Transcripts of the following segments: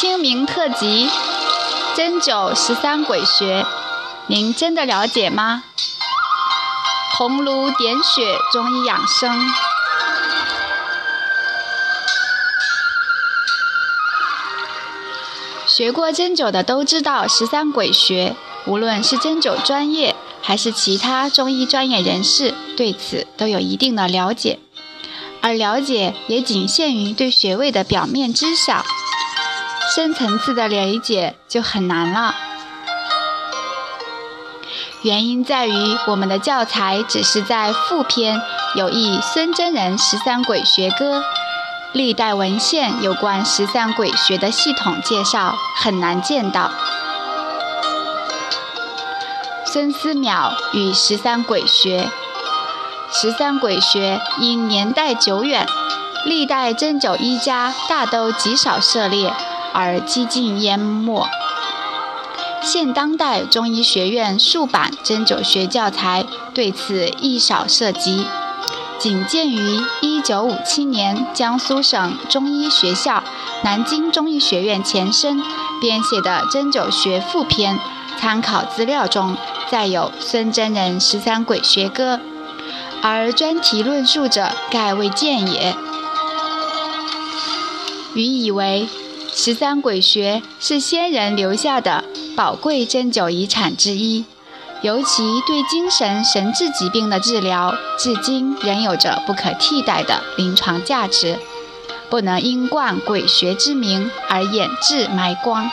清明特辑：针灸十三鬼穴，您真的了解吗？红炉点穴中医养生。学过针灸的都知道十三鬼穴，无论是针灸专业还是其他中医专业人士，对此都有一定的了解。而了解也仅限于对穴位的表面知晓，深层次的理解就很难了。原因在于我们的教材只是在附篇有一孙真人十三鬼学歌，历代文献有关十三鬼学的系统介绍很难见到。孙思邈与十三鬼学。十三鬼学因年代久远，历代针灸医家大都极少涉猎，而几近淹没。现当代中医学院数版针灸学教材对此亦少涉及，仅见于1957年江苏省中医学校南京中医学院前身编写的针灸学附篇参考资料中，载有孙真人十三鬼学歌。而专题论述者盖未见也。予以为十三鬼穴是先人留下的宝贵针灸遗产之一，尤其对精神神志疾病的治疗，至今仍有着不可替代的临床价值，不能因冠鬼穴之名而掩志埋光。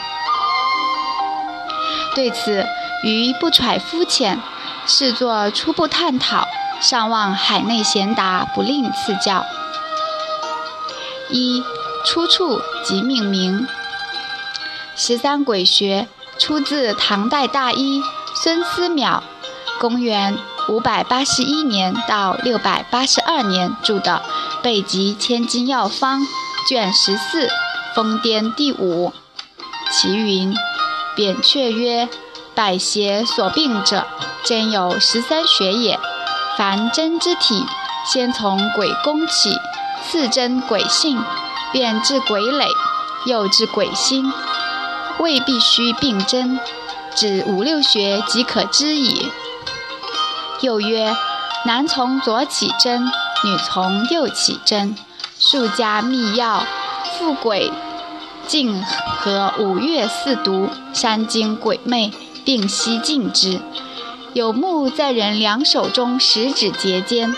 对此，余不揣肤浅，视作初步探讨。尚望海内贤达不吝赐教。一出处及命名：十三鬼穴出自唐代大医孙思邈，公元五百八十一年到六百八十二年著的《备急千金药方》卷十四封癫第五。其云：扁鹊曰：“百邪所病者，真有十三穴也。”凡针之体，先从鬼宫起，次针鬼性，便至鬼累，又至鬼心，未必须并针，指五六穴即可知矣。又曰：男从左起针，女从右起针，数家秘药，附鬼镜和五岳四毒、山精鬼魅，并悉尽之。有木在人两手中食指节间。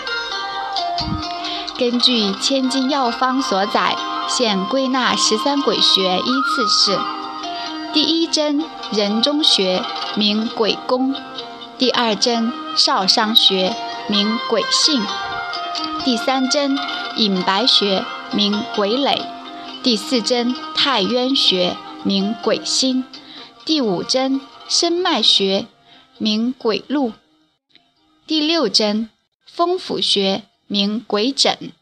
根据《千金药方》所载，现归纳十三鬼穴依次是：第一针人中穴，名鬼宫；第二针少商穴，名鬼性；第三针隐白穴，名鬼垒；第四针太渊穴，名鬼心；第五针深脉穴。名鬼路，第六针风府穴名鬼枕，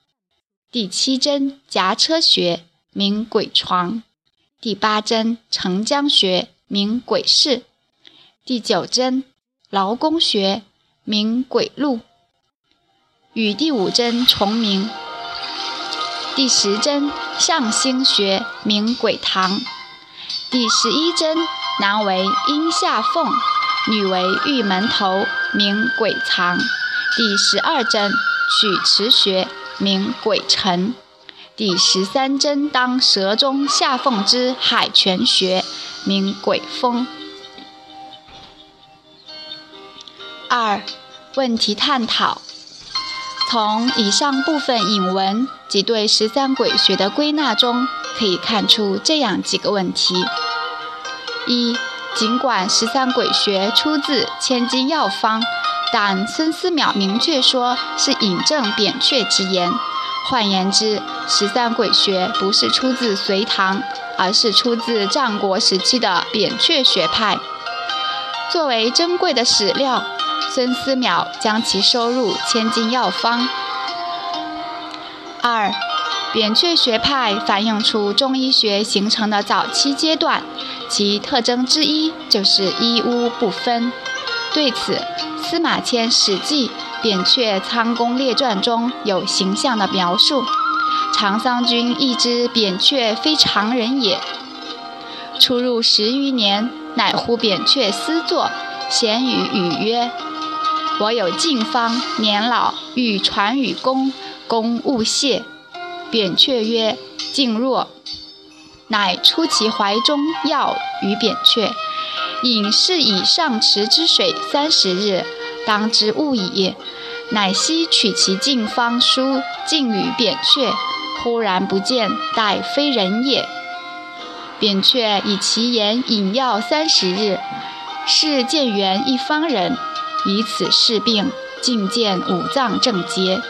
第七针夹车穴名鬼床，第八针承浆穴名鬼室，第九针劳宫穴名鬼路，与第五针重名。第十针上星穴名鬼堂，第十一针男为阴下缝。女为玉门头，名鬼藏。第十二针曲池穴，名鬼沉。第十三针当舌中下缝之海泉穴，名鬼风。二、问题探讨：从以上部分引文及对十三鬼穴的归纳中，可以看出这样几个问题：一。尽管十三鬼穴出自《千金药方》，但孙思邈明确说是引证扁鹊之言。换言之，十三鬼穴不是出自隋唐，而是出自战国时期的扁鹊学派。作为珍贵的史料，孙思邈将其收入《千金药方》。二。扁鹊学派反映出中医学形成的早期阶段，其特征之一就是一巫不分。对此，司马迁《史记·扁鹊仓公列传》中有形象的描述。长桑君亦知扁鹊非常人也。出入十余年，乃呼扁鹊私坐，闲语语曰：“我有进方，年老，欲传与公，公勿谢。”扁鹊曰：“静若。”乃出其怀中药与扁鹊，饮是以上池之水三十日，当之物矣。乃悉取其进方书进与扁鹊，忽然不见，待非人也。扁鹊以其言饮药三十日，是见元一方人，以此治病，尽见五脏正结。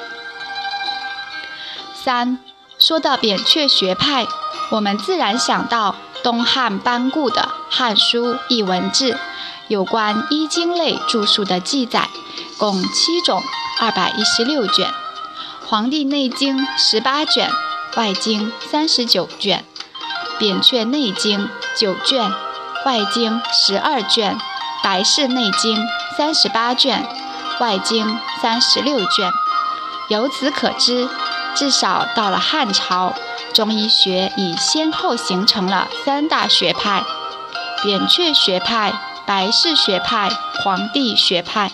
三说到扁鹊学派。我们自然想到东汉班固的《汉书·艺文志》，有关医经类著述的记载，共七种，二百一十六卷；《黄帝内经》十八卷，外经三十九卷；《扁鹊内经》九卷，外经十二卷；《白氏内经》三十八卷，外经三十六卷。由此可知，至少到了汉朝。中医学已先后形成了三大学派：扁鹊学派、白氏学派、黄帝学派。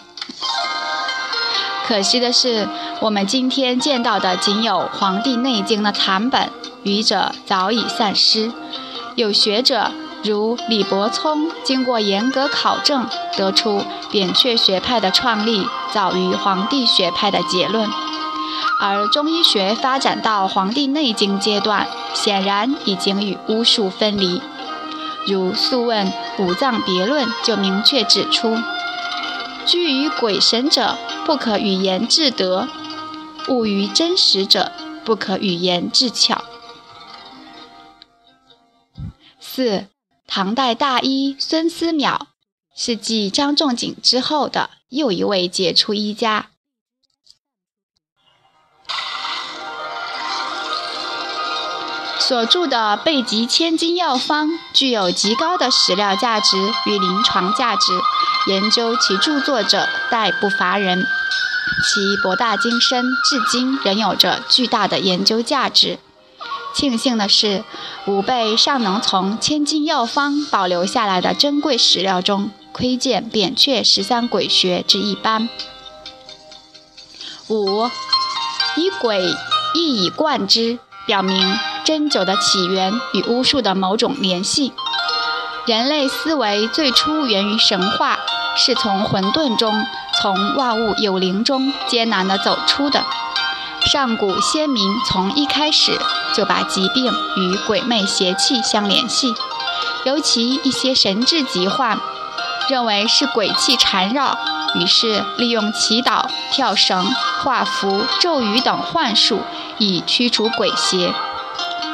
可惜的是，我们今天见到的仅有《黄帝内经》的残本，余者早已散失。有学者如李伯聪，经过严格考证，得出扁鹊学派的创立早于黄帝学派的结论。而中医学发展到《黄帝内经》阶段，显然已经与巫术分离。如《素问·五脏别论》就明确指出：“居于鬼神者，不可语言治德；物于真实者，不可语言治巧。”四，唐代大医孙思邈是继张仲景之后的又一位杰出医家。所著的《备急千金药方》具有极高的史料价值与临床价值，研究其著作者殆不乏人，其博大精深，至今仍有着巨大的研究价值。庆幸的是，吾辈尚能从《千金药方》保留下来的珍贵史料中窥见扁鹊十三鬼学之一斑。五，以鬼一以贯之，表明。针灸的起源与巫术的某种联系。人类思维最初源于神话，是从混沌中、从万物有灵中艰难地走出的。上古先民从一开始就把疾病与鬼魅邪气相联系，尤其一些神志疾患，认为是鬼气缠绕，于是利用祈祷、跳绳、画符、咒语等幻术以驱除鬼邪。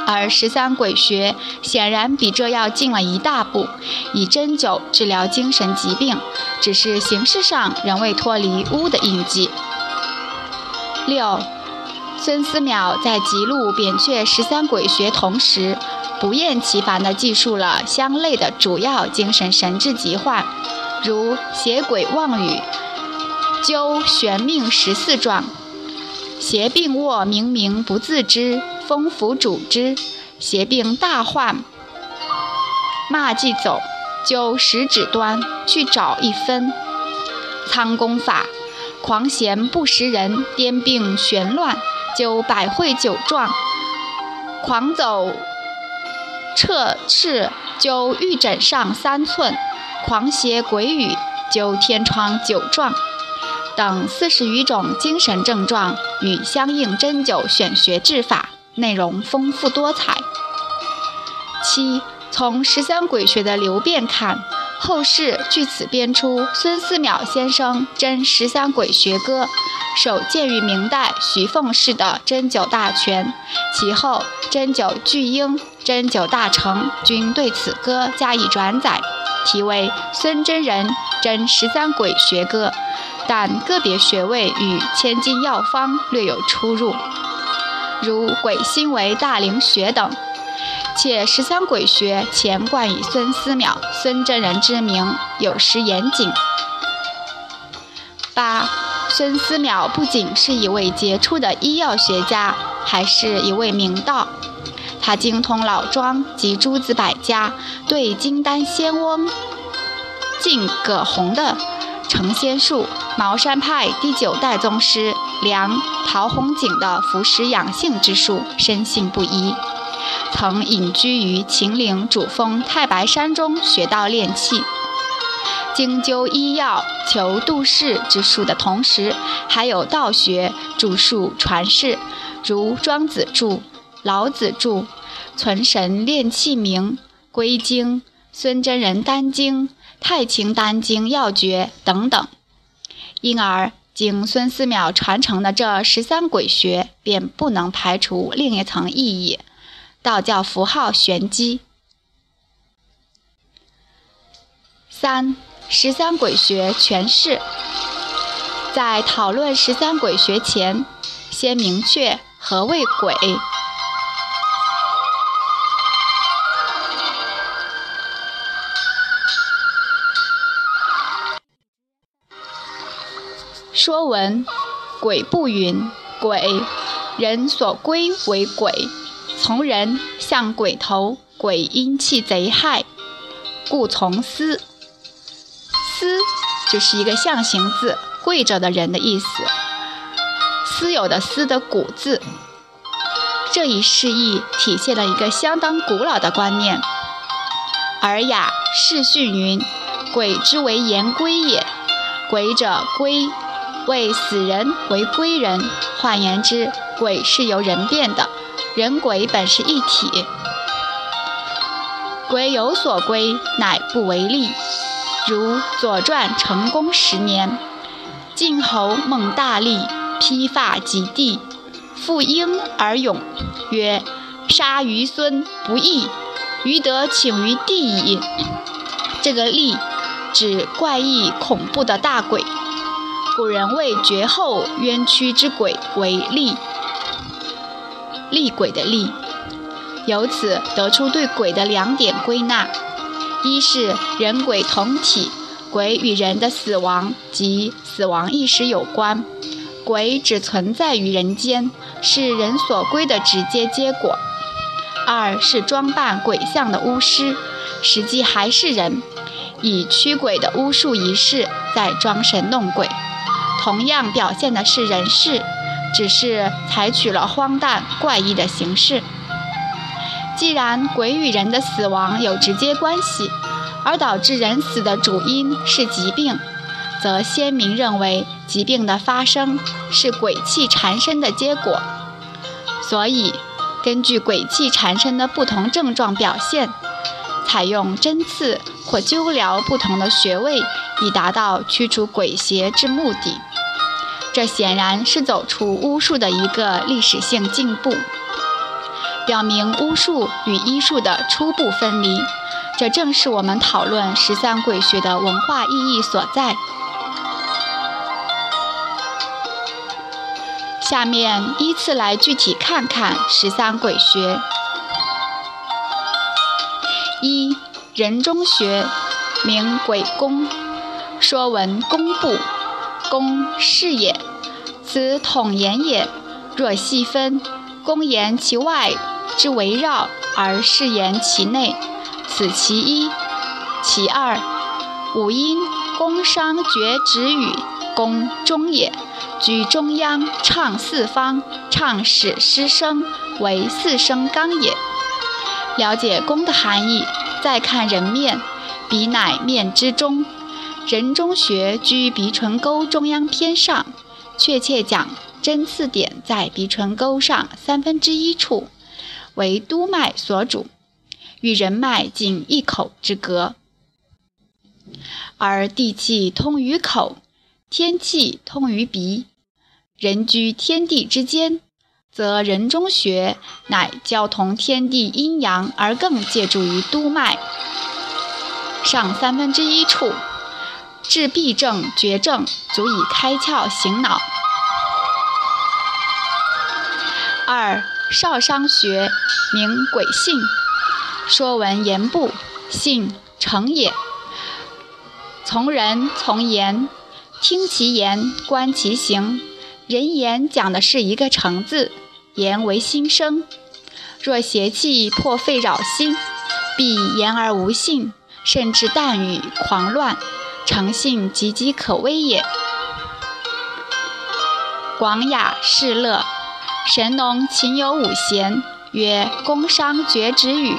而十三鬼学显然比这要进了一大步，以针灸治疗精神疾病，只是形式上仍未脱离巫的印记。六，孙思邈在记录扁鹊十三鬼学同时，不厌其烦地记述了相类的主要精神神志疾患，如邪鬼妄语、纠玄命十四状、邪病卧明明不自知。风符主之，邪病大患，骂即走，就食指端去找一分。仓功法，狂痫不识人，癫病旋乱，就百会九状。狂走彻赤，就玉枕上三寸。狂邪鬼语，就天窗九状。等四十余种精神症状与相应针灸选穴治法。内容丰富多彩。七，从十三鬼学的流变看，后世据此编出孙思邈先生真十三鬼学歌，首见于明代徐凤氏的《针灸大全》，其后针灸巨婴、针灸大成均对此歌加以转载，题为《孙真人真十三鬼学歌》，但个别穴位与《千金药方》略有出入。如鬼心为大陵穴等，且十三鬼穴前冠以孙思邈、孙真人之名，有失严谨。八，孙思邈不仅是一位杰出的医药学家，还是一位明道。他精通老庄及诸子百家，对金丹仙翁晋葛洪的成仙术、茅山派第九代宗师梁陶弘景的服食养性之术深信不疑，曾隐居于秦岭主峰太白山中学道炼气。精究医药、求度世之术的同时，还有道学著述传世，如《庄子注》《老子著》《存神炼气名》《归经》《孙真人丹经》《太清丹经要诀》等等。因而，经孙思邈传承的这十三鬼学，便不能排除另一层意义——道教符号玄机。三。十三鬼学诠释，在讨论十三鬼学前，先明确何谓鬼。《说文》：鬼不云，鬼，人所归为鬼，从人向鬼头，鬼阴气贼害，故从思。思就是一个象形字，跪着的人的意思。私有的私的古字，这一释义体现了一个相当古老的观念。《尔雅·释训》云：“鬼之为言归也，鬼者归，谓死人为归人。换言之，鬼是由人变的，人鬼本是一体。鬼有所归，乃不为利。”如《左传》成功十年，晋侯孟大力披发及地，复婴而勇，曰：“杀于孙不义，余得请于地矣。”这个“厉”指怪异恐怖的大鬼，古人谓绝后冤屈之鬼为“厉”，厉鬼的“厉”，由此得出对鬼的两点归纳。一是人鬼同体，鬼与人的死亡及死亡意识有关，鬼只存在于人间，是人所归的直接结果。二是装扮鬼像的巫师，实际还是人，以驱鬼的巫术仪式在装神弄鬼，同样表现的是人事，只是采取了荒诞怪异的形式。既然鬼与人的死亡有直接关系，而导致人死的主因是疾病，则先民认为疾病的发生是鬼气缠身的结果。所以，根据鬼气缠身的不同症状表现，采用针刺或灸疗不同的穴位，以达到驱除鬼邪之目的。这显然是走出巫术的一个历史性进步。表明巫术与医术的初步分离，这正是我们讨论十三鬼穴的文化意义所在。下面依次来具体看看十三鬼穴。人中学，名鬼宫，说文宫部，宫是也，此统言也。若细分，宫言其外。之围绕而是言其内，此其一。其二，五音宫商角徵羽，宫中也，居中央，唱四方，唱使师声，为四声纲也。了解宫的含义，再看人面，鼻乃面之中，人中穴居鼻唇沟中央偏上，确切讲，针刺点在鼻唇沟上三分之一处。为督脉所主，与人脉仅一口之隔，而地气通于口，天气通于鼻。人居天地之间，则人中穴乃交通天地阴阳，而更借助于督脉上三分之一处，治痹症、绝症，足以开窍醒脑。二。少商穴，名鬼信。说文言部，信成也。从人从言，听其言，观其行。人言讲的是一个成字，言为心声。若邪气破肺扰心，必言而无信，甚至淡语狂乱，诚信岌岌可危也。广雅士乐，神农勤有五贤，曰工商角徵羽。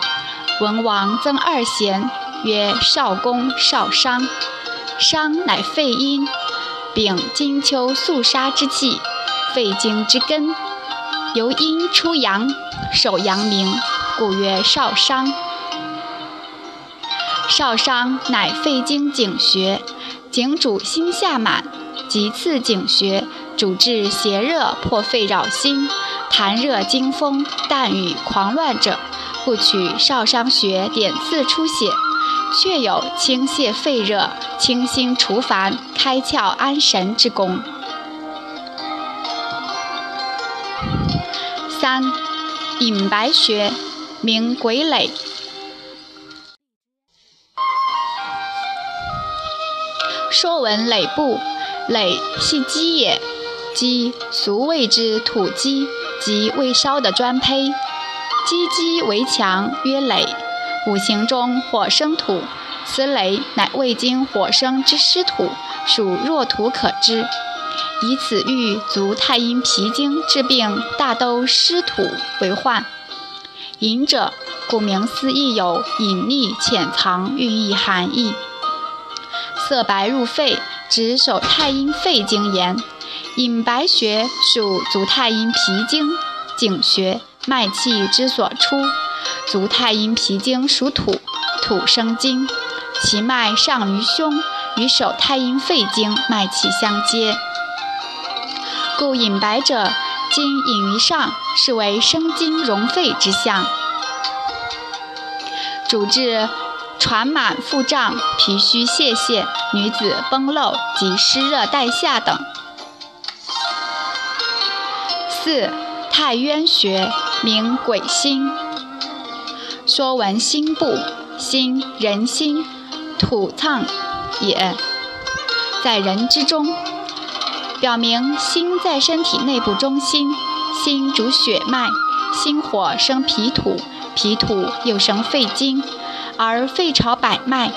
文王增二贤，曰少宫少商。商乃肺阴，秉金秋肃杀之气，肺经之根，由阴出阳，守阳明，故曰少商。少商乃肺经井穴，井主心下满，即刺井穴。主治邪热破肺扰心、痰热惊风、淡语狂乱者，故取少商穴点刺出血，确有清泻肺热、清心除烦、开窍安神之功。三、隐白穴，名鬼垒，《说文》垒部，垒系鸡也。鸡俗谓之土鸡，即未烧的砖坯。鸡鸡为墙，曰垒。五行中火生土，此垒乃未经火生之湿土，属弱土可知。以此喻足太阴脾经治病，大都湿土为患。隐者，顾名思义有隐匿、潜藏、寓意含义。色白入肺，指手太阴肺经炎。隐白穴属足太阴脾经井穴，脉气之所出。足太阴脾经属土，土生金，其脉上于胸，与手太阴肺经脉气相接，故隐白者，今隐于上，是为生津荣肺之象，主治喘满腹胀、脾虚泄泻、女子崩漏及湿热带下等。四太渊穴，名鬼心。说文心部，心人心，土藏也，在人之中，表明心在身体内部中心。心主血脉，心火生脾土，脾土又生肺经，而肺朝百脉，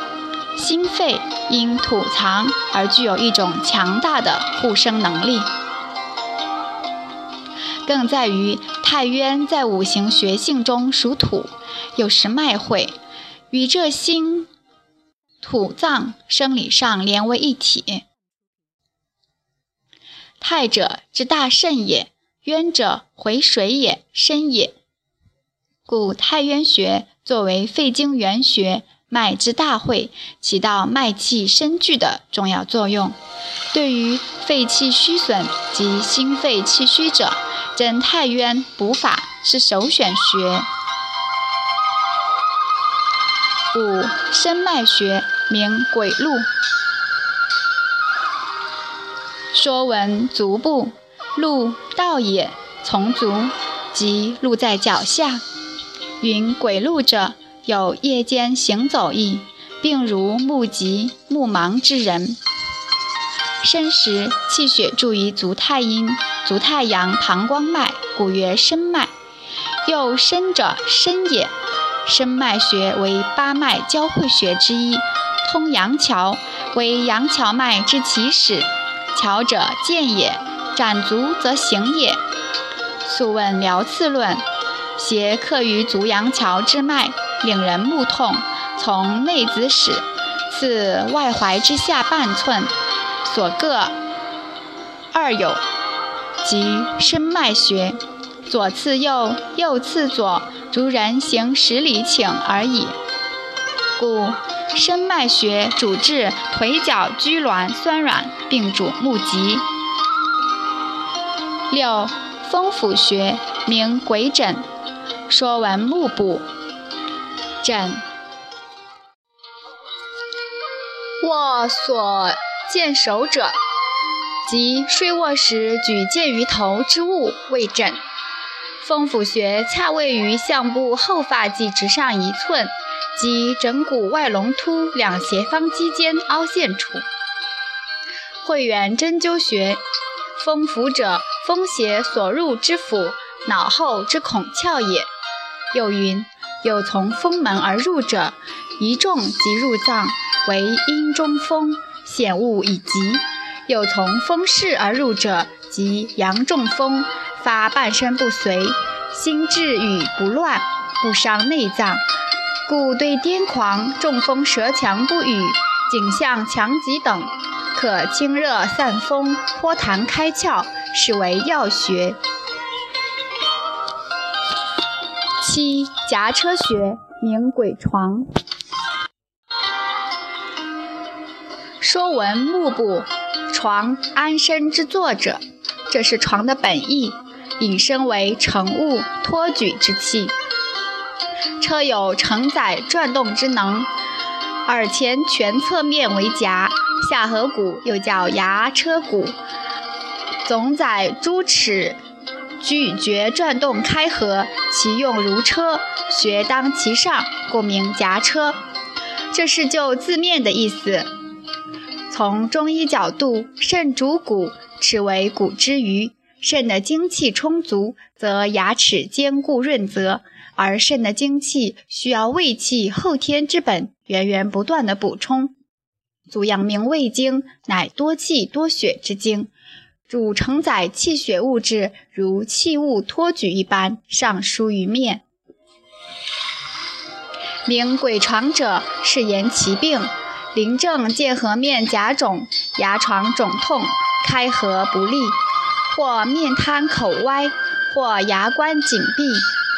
心肺因土藏而具有一种强大的护生能力。更在于太渊在五行学性中属土，又是脉会，与这心土脏生理上连为一体。太者之大肾也，渊者回水也，深也。故太渊穴作为肺经原穴，脉之大会，起到脉气深聚的重要作用。对于肺气虚损及心肺气虚者，诊太渊补法是首选穴。五深脉穴名鬼路。说文足部，路道也，从足，即路在脚下。云鬼路者，有夜间行走意，并如目疾、目盲之人。申时气血注于足太阴、足太阳膀胱脉，故曰申脉。又申者深也，申脉穴为八脉交汇穴之一，通阳桥，为阳桥脉之起始。桥者见也，斩足则行也。素问辽次论，邪客于足阳桥之脉，令人目痛，从内子始，刺外踝之下半寸。所各二有，即深脉穴，左刺右，右刺左，足人行十里请而已。故申脉穴主治腿脚拘挛酸软，并主目疾。六风府穴名鬼枕，说文目部，枕卧所。见手者，即睡卧时举见于头之物为枕。风府穴恰位于项部后发际直上一寸，即枕骨外隆突两斜方肌间凹陷处。会元针灸学，风府者，风邪所入之府，脑后之孔窍也。又云：有从风门而入者，一中即入脏，为阴中风，险恶已极；有从风势而入者，即阳中风，发半身不遂，心志与不乱，不伤内脏。故对癫狂、中风舌强不语、颈项强疾等，可清热散风、豁痰开窍，是为药穴。七夹车穴，名鬼床。说文目部，床安身之作者，这是床的本意，引申为乘物托举之器。车有承载转动之能，耳前全侧面为颊，下颌骨又叫牙车骨，总载诸齿咀嚼转动开合，其用如车，学当其上，故名颊车。这是就字面的意思。从中医角度，肾主骨，齿为骨之余，肾的精气充足，则牙齿坚固润泽。而肾的精气需要胃气后天之本源源不断的补充，足阳明胃经乃多气多血之经，主承载气血物质，如气物托举一般，上疏于面。名鬼床者，是言其病，临症见颌面颊肿，牙床肿痛，开合不利，或面瘫口歪，或牙关紧闭。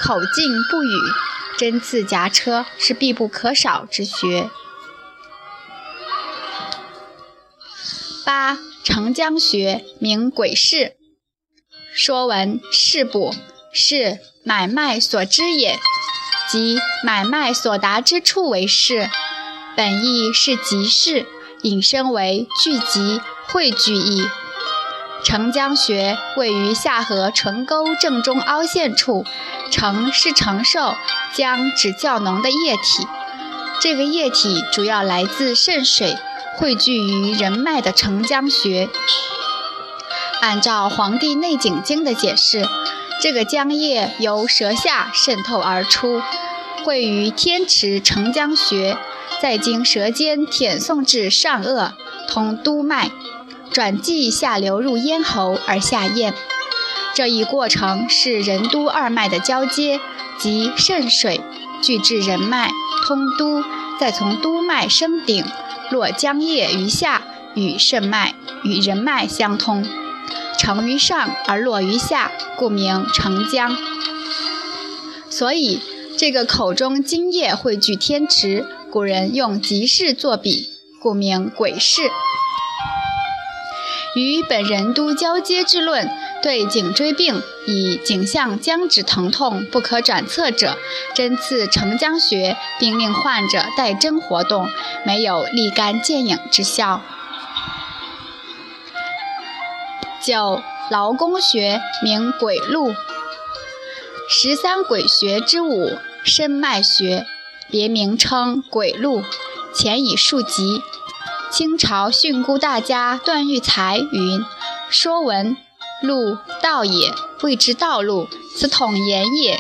口径不语，针刺夹车是必不可少之学。八承浆穴名鬼市，说文市部是买卖所知也，即买卖所达之处为市，本意是集市，引申为聚集、汇聚意。承浆穴位于下颌唇沟正中凹陷处，承是承受，浆指较浓的液体。这个液体主要来自肾水，汇聚于人脉的承浆穴。按照《黄帝内经》经的解释，这个浆液由舌下渗透而出，汇于天池承浆穴，再经舌尖舔送至上颚，通督脉。转剂下流入咽喉而下咽，这一过程是任督二脉的交接，即肾水聚至任脉，通督，再从督脉升顶，落浆液于下，与肾脉与任脉相通，承于上而落于下，故名承江。所以这个口中津液汇聚天池，古人用集市作比，故名鬼市。与本人都交接之论，对颈椎病以颈项僵直疼痛不可转侧者，针刺承浆穴，并令患者带针活动，没有立竿见影之效。九劳宫穴名鬼路，十三鬼穴之五，申脉穴，别名称鬼路，前已数集。清朝训诂大家段玉裁云：“说文路道也，谓之道路，此统言也。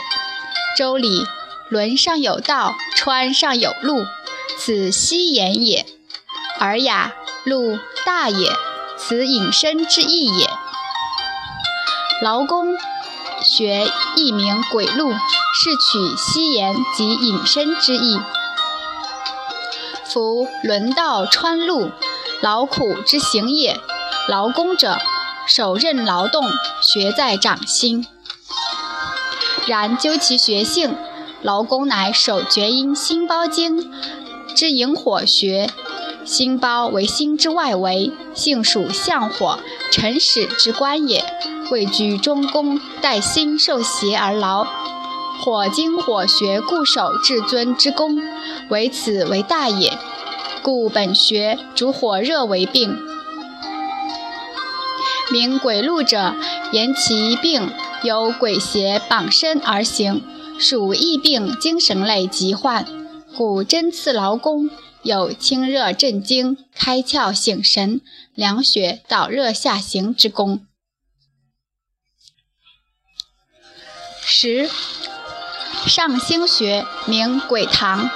周礼轮上有道，川上有路，此西言也。尔雅路大也，此隐身之意也。劳工学一名鬼路，是取西言及隐身之意。”夫轮道穿路，劳苦之行也。劳宫者，手任劳动，学在掌心。然究其学性，劳宫乃手厥阴心包经之营火穴，心包为心之外围，性属相火，辰使之官也。位居中宫，待心受邪而劳。火经火穴，固守至尊之功，唯此为大也。故本穴主火热为病。名鬼路者，言其病由鬼邪绑身而行，属疫病精神类疾患。故针刺劳宫，有清热镇惊、开窍醒神、凉血导热下行之功。十上星学名鬼堂，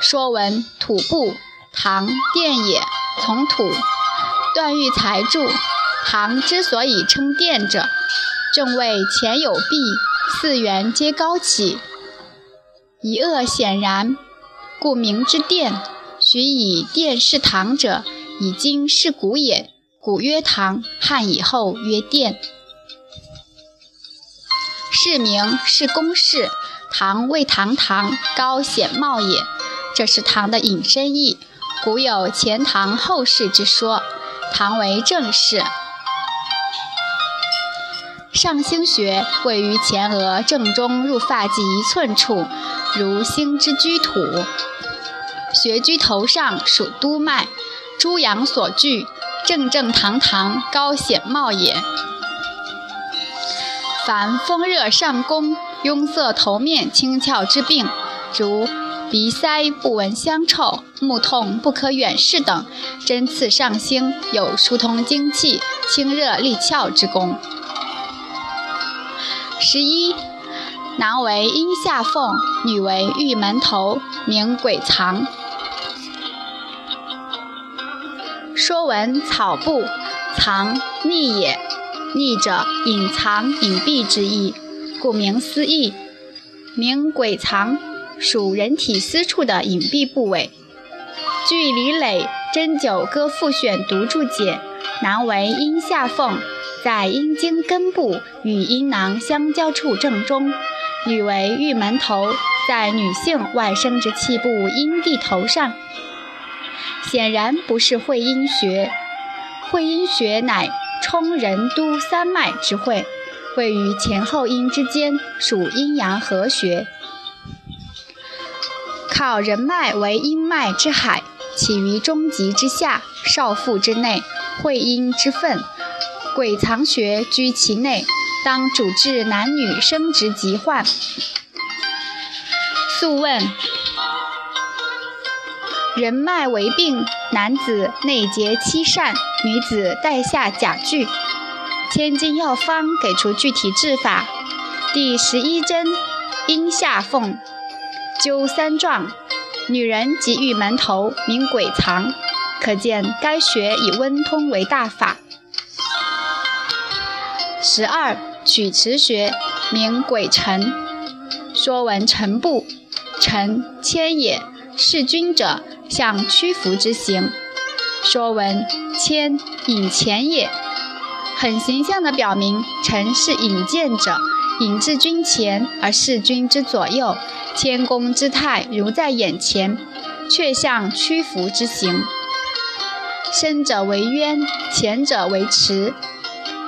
说文土部，堂殿也，从土。段玉裁注：堂之所以称殿者，正谓前有壁，四垣皆高起，一恶显然，故名之殿。许以殿是堂者，以今是古也。古曰堂，汉以后曰殿。是名是公室，唐为堂堂，高显茂也。这是唐的引申义。古有前唐后世之说，唐为正室。上星穴位于前额正中入发际一寸处，如星之居土。穴居头上属督脉，诸阳所聚，正正堂堂，高显茂也。凡风热上攻、壅塞头面清窍之病，如鼻塞不闻香臭、目痛不可远视等，针刺上星，有疏通精气、清热利窍之功。十一，男为阴下缝，女为玉门头，名鬼藏。说文草部，藏匿也，匿者隐藏、隐蔽之意，顾名思义，名鬼藏，属人体私处的隐蔽部位。据李磊《针灸歌复选读注解，男为阴下缝，在阴茎根部与阴囊相交处正中；女为玉门头，在女性外生殖器部阴蒂头上。显然不是会阴穴，会阴穴乃冲任督三脉之会，位于前后阴之间，属阴阳合穴。考任脉为阴脉之海，起于中极之下，少腹之内，会阴之分。鬼藏穴居其内，当主治男女生殖疾患。素问。人脉为病，男子内结七疝，女子带下甲具。千金药方给出具体治法。第十一针，阴下缝，灸三壮。女人及玉门头，名鬼藏，可见该穴以温通为大法。十二，曲池穴，名鬼沉。说文沉部，沉谦也，是君者。向屈服之形，说文谦引前也，很形象地表明臣是引荐者，引至君前而事君之左右，谦恭之态如在眼前，却像屈服之形。深者为渊，浅者为池。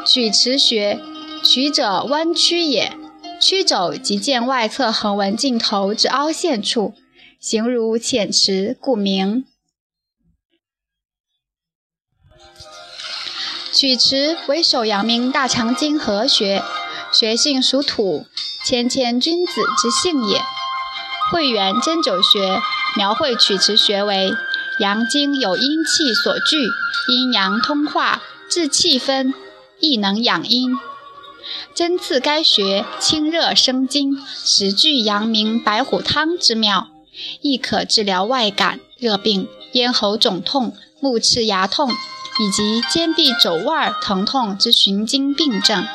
曲池穴，曲者弯曲也，曲肘即见外侧横纹尽头之凹陷处。形如浅池，故名。曲池为手阳明大肠经合穴，穴性属土，谦谦君子之性也。会元针灸学描绘曲池穴为阳经有阴气所聚，阴阳通化，治气分，亦能养阴。针刺该穴，清热生津，实具阳明白虎汤之妙。亦可治疗外感、热病、咽喉肿痛、目赤牙痛以及肩臂肘腕疼痛之循经病症。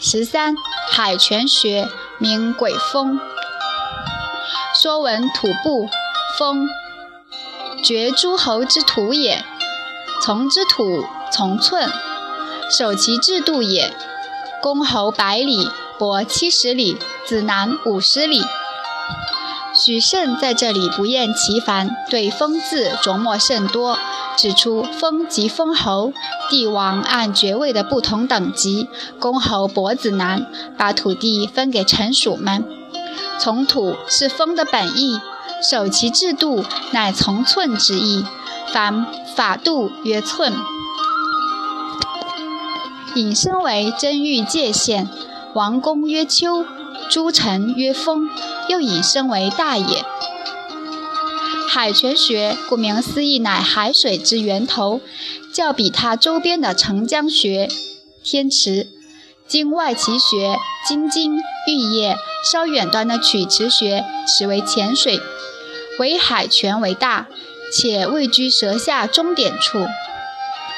十三，海泉穴名鬼风。说文土部，风，绝诸侯之土也，从之土从寸，守其制度也。公侯百里，伯七十里，子男五十里。许慎在这里不厌其烦，对“封”字琢磨甚多，指出封即封侯，帝王按爵位的不同等级，公侯伯子男，把土地分给臣属们。从土是封的本意，守其制度乃从寸之意，凡法度曰寸，引申为真欲界限。王公曰丘，诸臣曰封。又引申为大也。海泉穴，顾名思义，乃海水之源头，较比它周边的澄江穴、天池、经外奇穴、金津、玉液；稍远端的曲池穴，实为浅水，唯海泉为大，且位居舌下中点处。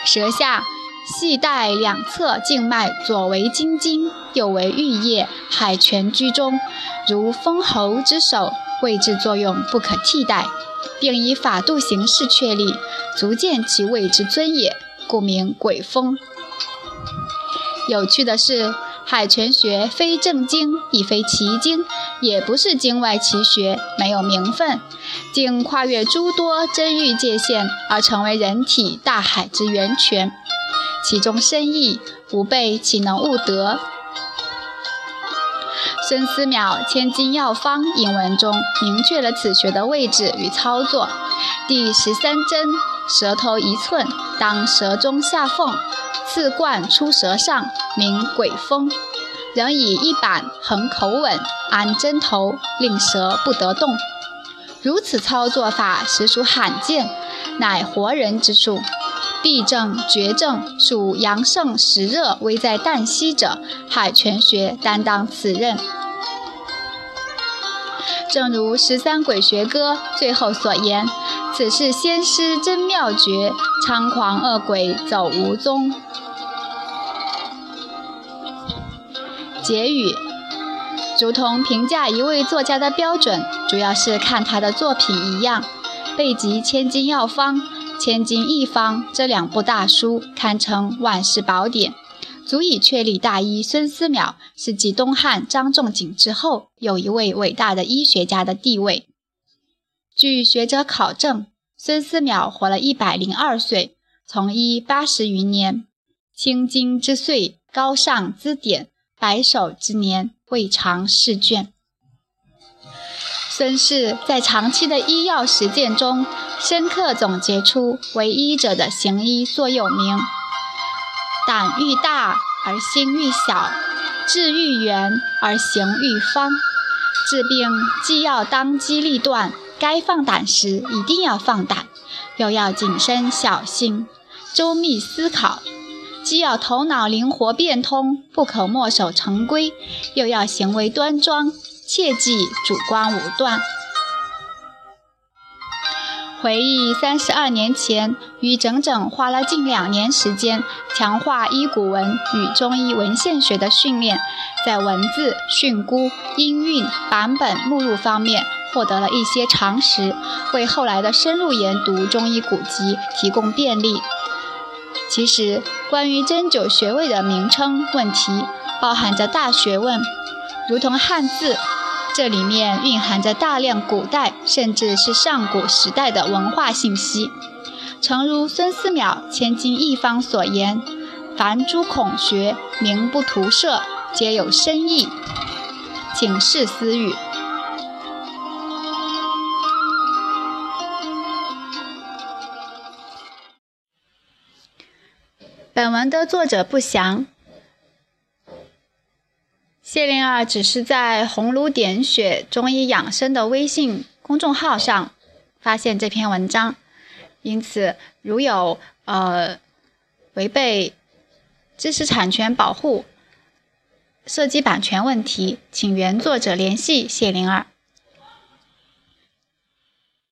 舌下系带两侧静脉，左为金经，右为玉液，海泉居中，如封喉之首，位置作用不可替代，并以法度形式确立，足见其位之尊也，故名鬼风。有趣的是，海泉穴非正经，亦非奇经，也不是经外奇学，没有名分，竟跨越诸多真欲界限，而成为人体大海之源泉。其中深意，吾辈岂能悟得？孙思邈《千金药方》引文中明确了此穴的位置与操作：第十三针，舌头一寸，当舌中下缝。刺贯出舌上，名鬼风。仍以一板横口吻，安针头，令舌不得动。如此操作法实属罕见，乃活人之术。痹症、厥症属阳盛实热，危在旦夕者，海泉穴担当此任。正如《十三鬼学歌》最后所言：“此是仙师真妙绝，猖狂恶鬼走无踪。”结语，如同评价一位作家的标准，主要是看他的作品一样。背集《千金药方》《千金一方》这两部大书堪称万世宝典，足以确立大医孙思邈是继东汉张仲景之后有一位伟大的医学家的地位。据学者考证，孙思邈活了一百零二岁，从医八十余年，青金之岁，高尚之典。白首之年，未尝试卷。孙氏在长期的医药实践中，深刻总结出为医者的行医座右铭：胆愈大而心愈小，志愈远而行愈方。治病既要当机立断，该放胆时一定要放胆，又要谨慎小心，周密思考。既要头脑灵活变通，不可墨守成规，又要行为端庄，切忌主观武断。回忆三十二年前，于整整花了近两年时间，强化医古文与中医文献学的训练，在文字、训诂、音韵、版本、目录方面获得了一些常识，为后来的深入研读中医古籍提供便利。其实，关于针灸穴位的名称问题，包含着大学问，如同汉字，这里面蕴含着大量古代甚至是上古时代的文化信息。诚如孙思邈《千金一方》所言：“凡诸孔学，名不图设，皆有深意。”请试思语。本文的作者不详，谢灵儿只是在“红炉点穴中医养生”的微信公众号上发现这篇文章，因此如有呃违背知识产权保护、涉及版权问题，请原作者联系谢灵儿。